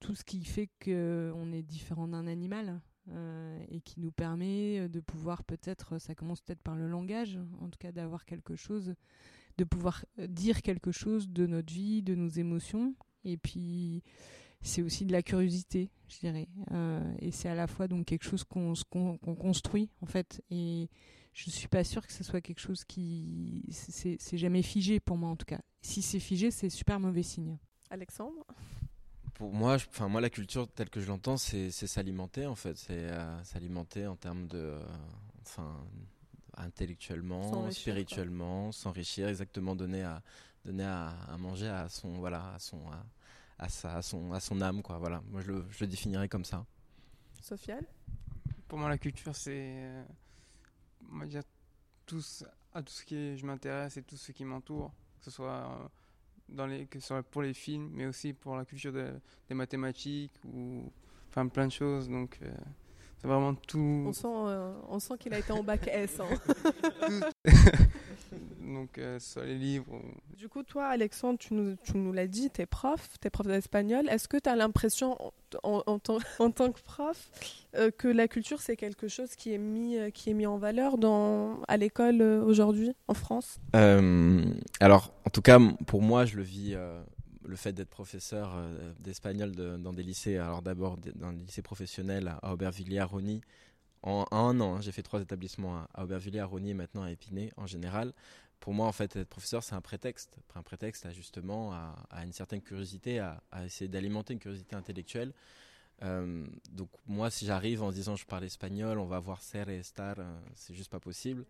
tout ce qui fait qu'on est différent d'un animal. Euh, et qui nous permet de pouvoir peut-être, ça commence peut-être par le langage, en tout cas d'avoir quelque chose, de pouvoir dire quelque chose de notre vie, de nos émotions, et puis c'est aussi de la curiosité, je dirais, euh, et c'est à la fois donc quelque chose qu'on construit en fait, et je suis pas sûre que ce soit quelque chose qui c'est jamais figé pour moi en tout cas. Si c'est figé, c'est super mauvais signe. Alexandre? Pour moi, enfin moi la culture telle que je l'entends, c'est s'alimenter en fait, c'est euh, s'alimenter en termes de, euh, enfin intellectuellement, spirituellement, s'enrichir, exactement donner à donner à, manger à son voilà à son à, sa, à son à son âme quoi. Voilà, moi je le, je le définirais comme ça. Sofiane? Pour moi la culture c'est euh, on va dire tout à tout ce qui je m'intéresse et tout ce qui m'entoure, que ce soit dans les, que ce soit pour les films, mais aussi pour la culture des mathématiques ou enfin plein de choses. Donc euh, c'est vraiment tout. On sent, euh, on sent qu'il a été en bac S. Hein. Donc, euh, soit les livres. Du coup, toi, Alexandre, tu nous, tu nous l'as dit, tu es prof, tu es prof d'espagnol. Est-ce que tu as l'impression, en, en, en, tant que prof, que la culture, c'est quelque chose qui est mis, qui est mis en valeur dans, à l'école aujourd'hui, en France? Alors, en tout cas, pour moi, je le vis le fait d'être professeur euh, d'espagnol dans des lycées, alors d'abord dans des lycées professionnels à Aubervilliers, à Rony, en, un an, hein, j'ai fait trois établissements à Aubervilliers, à Rony et maintenant à Épinay en général. Pour moi, en fait, être professeur, c'est un prétexte, un prétexte à justement à, une certaine curiosité, à, essayer d'alimenter une curiosité intellectuelle. Euh, donc moi, si j'arrive en disant je parle espagnol, on va voir ser et estar, euh, c'est juste pas possible.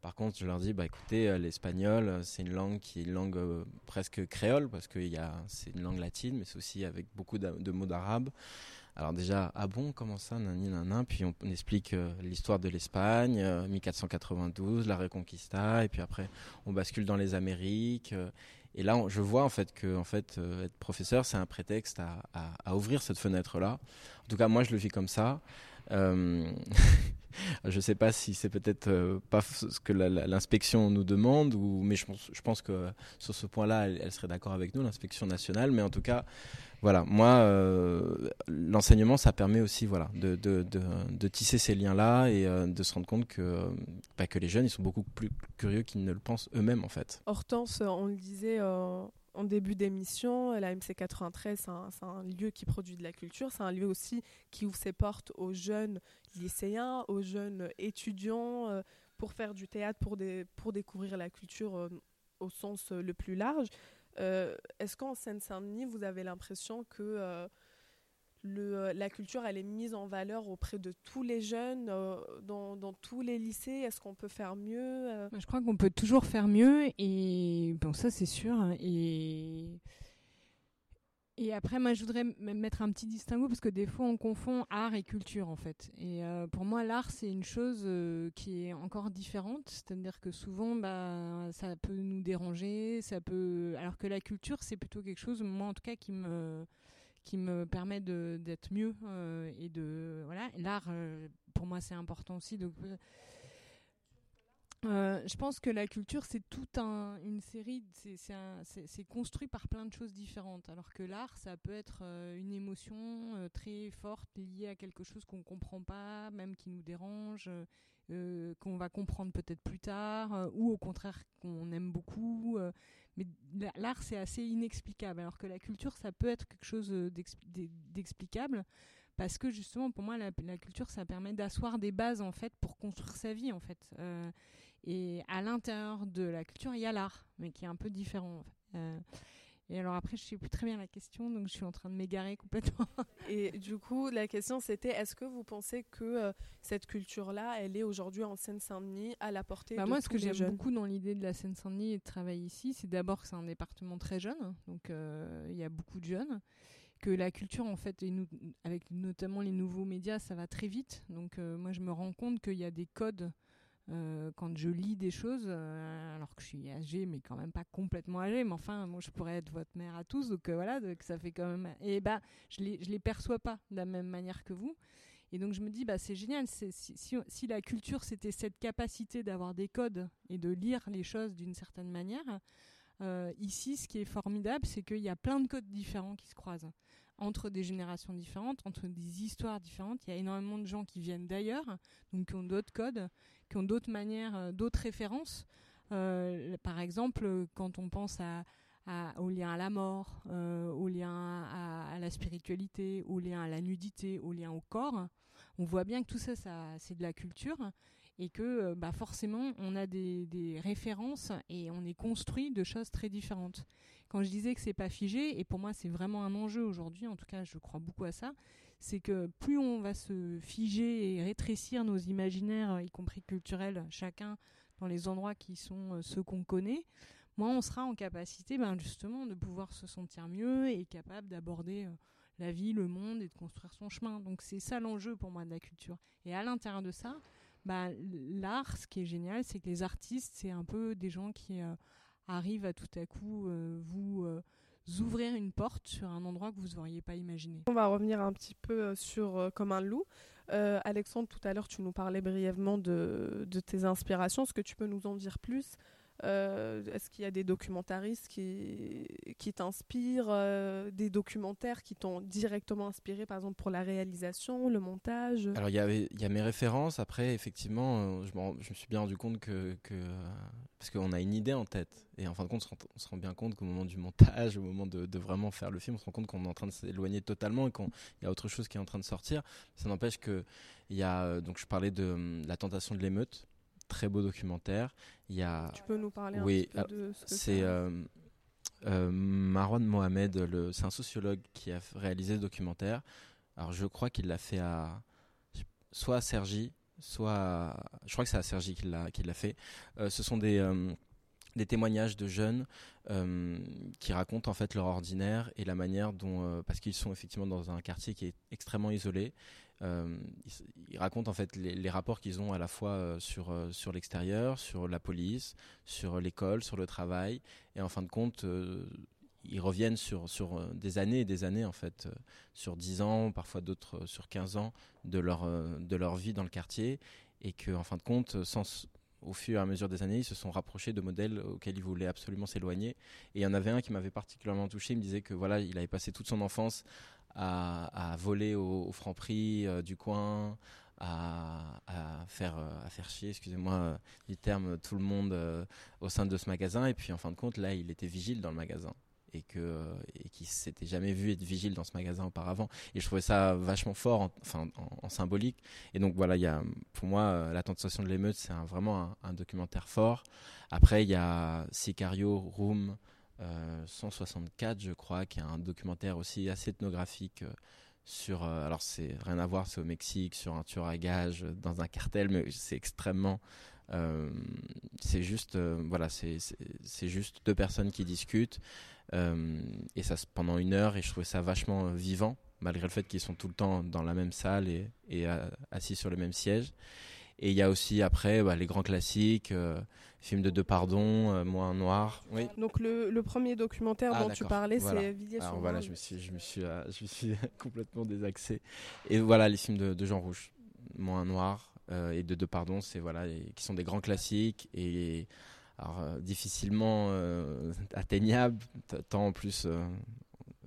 Par contre, je leur dis, bah écoutez, euh, l'espagnol, c'est une langue qui est une langue presque créole parce que c'est une langue latine, mais c'est aussi avec beaucoup de, mots d'arabe. Alors déjà, ah bon, comment ça, nani, puis on, explique l'histoire de l'Espagne, 1492, la Reconquista, et puis après on bascule dans les Amériques. et là, je vois en fait que en fait, être professeur, c'est un prétexte à, à, ouvrir cette fenêtre-là. En tout cas, moi, je le vis comme ça. je ne sais pas si c'est peut-être euh, pas ce que l'inspection nous demande, ou, mais je pense, que sur ce point-là, elle, serait d'accord avec nous, l'inspection nationale. Mais en tout cas, voilà, moi, euh, l'enseignement, ça permet aussi voilà, de, tisser ces liens-là et euh, de se rendre compte que, bah, que les jeunes, ils sont beaucoup plus curieux qu'ils ne le pensent eux-mêmes, en fait. Hortense, on le disait en début d'émission, la MC 93, c'est un, lieu qui produit de la culture. C'est un lieu aussi qui ouvre ses portes aux jeunes lycéens, aux jeunes étudiants, euh, pour faire du théâtre, pour, découvrir la culture euh, au sens euh, le plus large. Est-ce qu'en Seine-Saint-Denis, vous avez l'impression que euh, la culture, elle est mise en valeur auprès de tous les jeunes, euh, dans, tous les lycées Est-ce qu'on peut faire mieux euh? Je crois qu'on peut toujours faire mieux, et bon, ça c'est sûr. Hein, et, et après, moi je voudrais mettre un petit distinguo, parce que des fois on confond art et culture en fait. Et pour moi, l'art c'est une chose qui est encore différente, c'est-à-dire que souvent bah, ça peut nous déranger, ça peut... alors que la culture c'est plutôt quelque chose, moi en tout cas, qui me qui me permet d'être mieux euh, et de voilà l'art euh, pour moi c'est important aussi euh, je pense que la culture, c'est toute un, une série, c'est construit par plein de choses différentes. Alors que l'art, ça peut être une émotion très forte liée à quelque chose qu'on ne comprend pas, même qui nous dérange, qu'on va comprendre peut-être plus tard, ou au contraire qu'on aime beaucoup. Mais l'art, c'est assez inexplicable, alors que la culture, ça peut être quelque chose euh, d'explicable, parce que justement, pour moi, la, culture, ça permet d'asseoir des bases, en fait, pour construire sa vie, en fait. Euh, et à l'intérieur de la culture, il y a l'art, mais qui est un peu différent. Euh, et alors après, je ne sais plus très bien la question, donc je suis en train de m'égarer complètement. Et du coup, la question c'était, est-ce que vous pensez que euh, cette culture-là, elle est aujourd'hui en Seine-Saint-Denis à la portée bah, de Moi, ce que j'aime beaucoup dans l'idée de la Seine-Saint-Denis et de travailler ici, c'est d'abord que c'est un département très jeune, donc euh, il y a beaucoup de jeunes que la culture en fait et nous, avec notamment les nouveaux médias ça va très vite donc euh, moi je me rends compte qu'il y a des codes euh, quand je lis des choses, euh, alors que je suis âgée, mais quand même pas complètement âgée, mais enfin, moi, je pourrais être votre mère à tous, donc euh, voilà, donc ça fait quand même. Et bah, je les, les perçois pas de la même manière que vous. Et donc, je me dis, bah, c'est génial. Si, la culture, c'était cette capacité d'avoir des codes et de lire les choses d'une certaine manière, ici, ce qui est formidable, c'est qu'il y a plein de codes différents qui se croisent entre des générations différentes, entre des histoires différentes. Il y a énormément de gens qui viennent d'ailleurs, donc qui ont d'autres codes, qui ont d'autres manières, euh, d'autres références. Euh, par exemple, quand on pense à, au lien à la mort, euh, au lien à, la spiritualité, au lien à la nudité, au lien au corps, on voit bien que tout ça, ça c'est de la culture et que bah forcément on a des, des, références et on est construit de choses très différentes. Quand je disais que c'est pas figé, et pour moi c'est vraiment un enjeu aujourd'hui, en tout cas je crois beaucoup à ça, c'est que plus on va se figer et rétrécir nos imaginaires, y compris culturels, chacun dans les endroits qui sont euh, ceux qu'on connaît, moins on sera en capacité ben, justement de pouvoir se sentir mieux et capable d'aborder euh, la vie, le monde et de construire son chemin. Donc c'est ça l'enjeu pour moi de la culture. Et à l'intérieur de ça, ben, l'art, ce qui est génial, c'est que les artistes, c'est un peu des gens qui euh, arrivent à tout à coup vous ouvrir une porte sur un endroit que vous n'auriez pas imaginé. On va revenir un petit peu euh, sur euh, Comme un loup. Euh, Alexandre, tout à l'heure, tu nous parlais brièvement de, tes inspirations. Est-ce que tu peux nous en dire plus euh, est-ce qu'il y a des documentaristes qui, qui t'inspirent, euh, des documentaires qui t'ont directement inspiré, par exemple pour la réalisation, le montage? Alors il y, a mes références, après effectivement, euh, je, me suis bien rendu compte que... parce qu'on a une idée en tête, et en fin de compte, on se rend, bien compte qu'au moment du montage, au moment de, vraiment faire le film, on se rend compte qu'on est en train de s'éloigner totalement et qu'il y a autre chose qui est en train de sortir. Ça n'empêche que il y a, donc je parlais de la tentation de l'émeute, très beau documentaire. Il y a... Tu peux nous parler oui, un petit peu de ce que c'est euh, euh, Marwan Mohamed, le, c'est un sociologue qui a réalisé le documentaire. Alors je crois qu'il l'a fait à soit à Sergi, soit à, je crois que c'est à Sergi qu'il l'a qu'il l'a fait. Euh, ce sont des euh, des témoignages de jeunes euh, qui racontent en fait leur ordinaire et la manière dont, euh, parce qu'ils sont effectivement dans un quartier qui est extrêmement isolé, euh, ils, racontent en fait les, rapports qu'ils ont à la fois euh, sur euh, sur l'extérieur, sur la police, sur l'école, sur le travail, et en fin de compte, ils reviennent sur sur des années et des années en fait, sur 10 ans, parfois d'autres sur 15 ans de leur de leur vie dans le quartier, et que en fin de compte, au fur et à mesure des années, ils se sont rapprochés de modèles auxquels ils voulaient absolument s'éloigner. Et il y en avait un qui m'avait particulièrement touché. Il me disait que voilà, il avait passé toute son enfance à, voler au, au franc prix euh, du coin, à, à, faire chier, excusez-moi euh, du terme, tout le monde euh, au sein de ce magasin. Et puis en fin de compte, là, il était vigile dans le magasin. Et que et qui s'était jamais vu être vigile dans ce magasin auparavant. Et je trouvais ça vachement fort en, enfin en, symbolique. Et donc voilà il y a pour moi la tentation de l'émeute c'est vraiment un, documentaire fort. Après il y a Sicario Room euh, 164 je crois qui est un documentaire aussi assez ethnographique euh, sur euh, alors c'est rien à voir c'est au Mexique sur un tueur à gages dans un cartel mais c'est extrêmement euh, c'est juste euh, voilà c'est juste deux personnes qui discutent euh, et ça pendant une heure et je trouvais ça vachement vivant malgré le fait qu'ils sont tout le temps dans la même salle et, euh, assis sur le même siège et il y a aussi après bah, les grands classiques euh, films de Depardon euh, Moi Noir oui. donc le, le premier documentaire ah, dont tu parlais voilà. c'est Villiers Alors voilà je me suis je me suis euh, je me suis complètement désaxé et voilà les films de, de Jean Rouge Moi Noir euh, et de Depardon c'est voilà et, qui sont des grands classiques et alors, difficilement euh, atteignable, tant en plus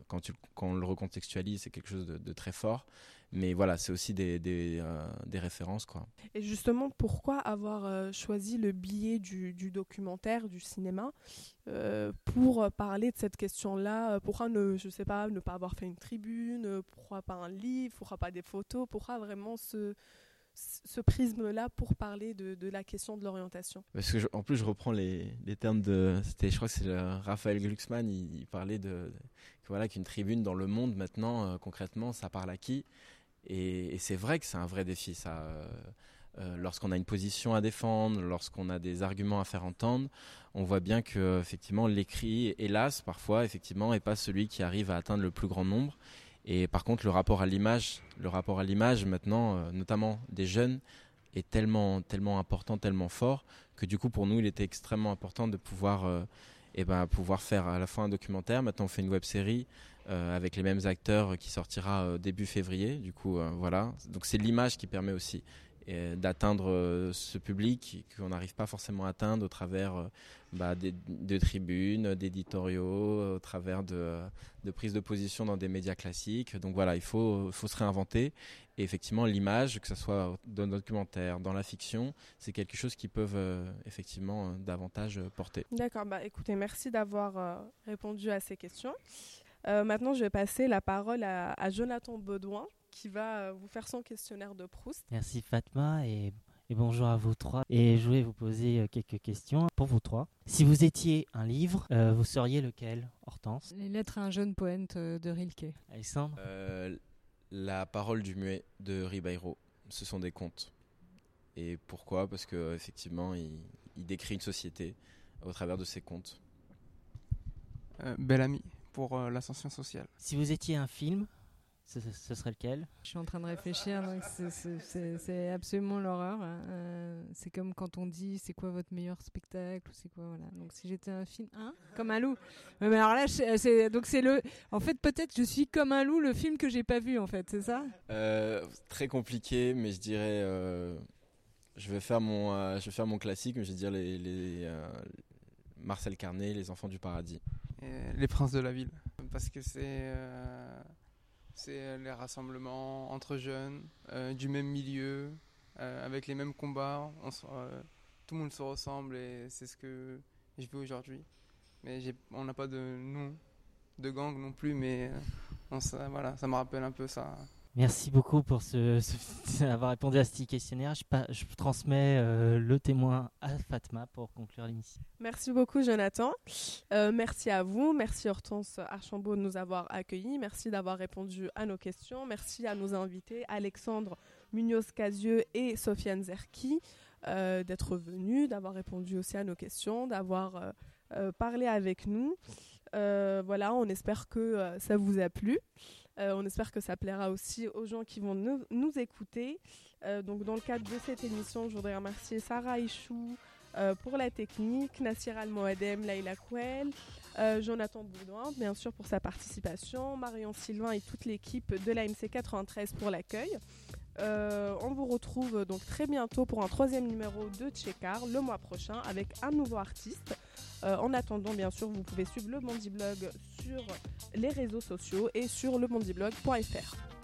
quand, tu, quand on le recontextualise, c'est quelque chose de, de, très fort. Mais voilà, c'est aussi des, des, euh, des, références. Quoi. Et justement, pourquoi avoir euh, choisi le biais du, du, documentaire, du cinéma, euh, pour parler de cette question-là? Pourquoi ne, je sais pas, ne pas avoir fait une tribune? Pourquoi pas un livre? Pourquoi pas des photos? Pourquoi vraiment ce ce prisme-là pour parler de, de, la question de l'orientation? Parce que je, en plus, je reprends les, les termes de. C'était, je crois que c'est Raphaël Glucksmann. Il, il parlait de, de que voilà qu'une tribune dans le monde maintenant, euh, concrètement, ça parle à qui? Et, c'est vrai que c'est un vrai défi. Euh, euh, lorsqu'on a une position à défendre, lorsqu'on a des arguments à faire entendre, on voit bien que effectivement l'écrit, hélas, parfois effectivement, est pas celui qui arrive à atteindre le plus grand nombre. Et par contre, le rapport à l'image, le rapport à l'image maintenant, euh, notamment des jeunes, est tellement, tellement important, tellement fort, que du coup, pour nous, il était extrêmement important de pouvoir, euh, eh ben, pouvoir faire à la fois un documentaire. Maintenant, on fait une web série avec les mêmes acteurs qui sortira euh, début février. Du coup, voilà. Donc, c'est l'image qui permet aussi d'atteindre ce public qu'on n'arrive pas forcément à atteindre au travers bah, des, de tribunes, d'éditoriaux, au travers de, prises de position dans des médias classiques. Donc voilà, il faut, se réinventer. Et effectivement, l'image, que ce soit dans le documentaire, dans la fiction, c'est quelque chose qui peuvent euh, effectivement euh, davantage euh, porter. D'accord, bah, écoutez, merci d'avoir répondu à ces questions. Maintenant, je vais passer la parole à, Jonathan Baudouin, qui va vous faire son questionnaire de Proust. Merci Fatma et, et, bonjour à vous trois. Et je voulais vous poser quelques questions pour vous trois. Si vous étiez un livre, vous seriez lequel, Hortense? Les lettres à un jeune poète de Rilke. Alexandre? La parole du muet de Ribeiro, ce sont des contes. Et pourquoi? Parce que effectivement, il, décrit une société au travers de ses contes. Euh, bel ami pour euh, l'ascension sociale. Si vous étiez un film, ce, serait lequel? Je suis en train de réfléchir, c'est absolument l'horreur. Hein. Euh, c'est comme quand on dit c'est quoi votre meilleur spectacle, c'est quoi voilà. Donc si j'étais un film, hein? Comme un loup. Mais alors là, c'est donc c'est le. En fait, peut-être je suis comme un loup, le film que j'ai pas vu en fait, c'est ça? Euh, Très compliqué, mais je dirais. Euh, je vais faire mon, je vais faire mon classique, mais je vais dire les, les Marcel Carnet, Les Enfants du Paradis. Les Princes de la Ville, parce que c'est c'est euh, les rassemblements entre jeunes, euh, du même milieu, euh, avec les mêmes combats. tout le monde se ressemble et c'est ce que je veux aujourd'hui. Mais on n'a pas de nom de gang non plus, mais voilà, ça me rappelle un peu ça. Merci beaucoup pour avoir répondu à ce petit questionnaire. Je, je transmets euh, le témoin à Fatma pour conclure l'émission. Merci beaucoup, Jonathan. Euh, merci à vous. Merci Hortense Archambault de nous avoir accueillis. Merci d'avoir répondu à nos questions. Merci à nos invités, Alexandre Munoz-Casieux et Sofiane Zerki, euh, d'être venus, d'avoir répondu aussi à nos questions, d'avoir parlé avec nous. voilà, on espère que ça vous a plu. Euh, on espère que ça plaira aussi aux gens qui vont nous, écouter. Euh, donc, dans le cadre de cette émission, je voudrais remercier Sarah Ichou euh, pour la technique, Nassir Al-Moadem, Laila Kouel, Jonathan Boudouin, bien sûr, pour sa participation, Marion Sylvain et toute l'équipe de l'AMC 93 pour l'accueil. On vous retrouve donc très bientôt pour un troisième numéro de Checkar le mois prochain avec un nouveau artiste. en attendant, bien sûr, vous pouvez suivre le Mondiblog sur les réseaux sociaux et sur lemondiblog.fr.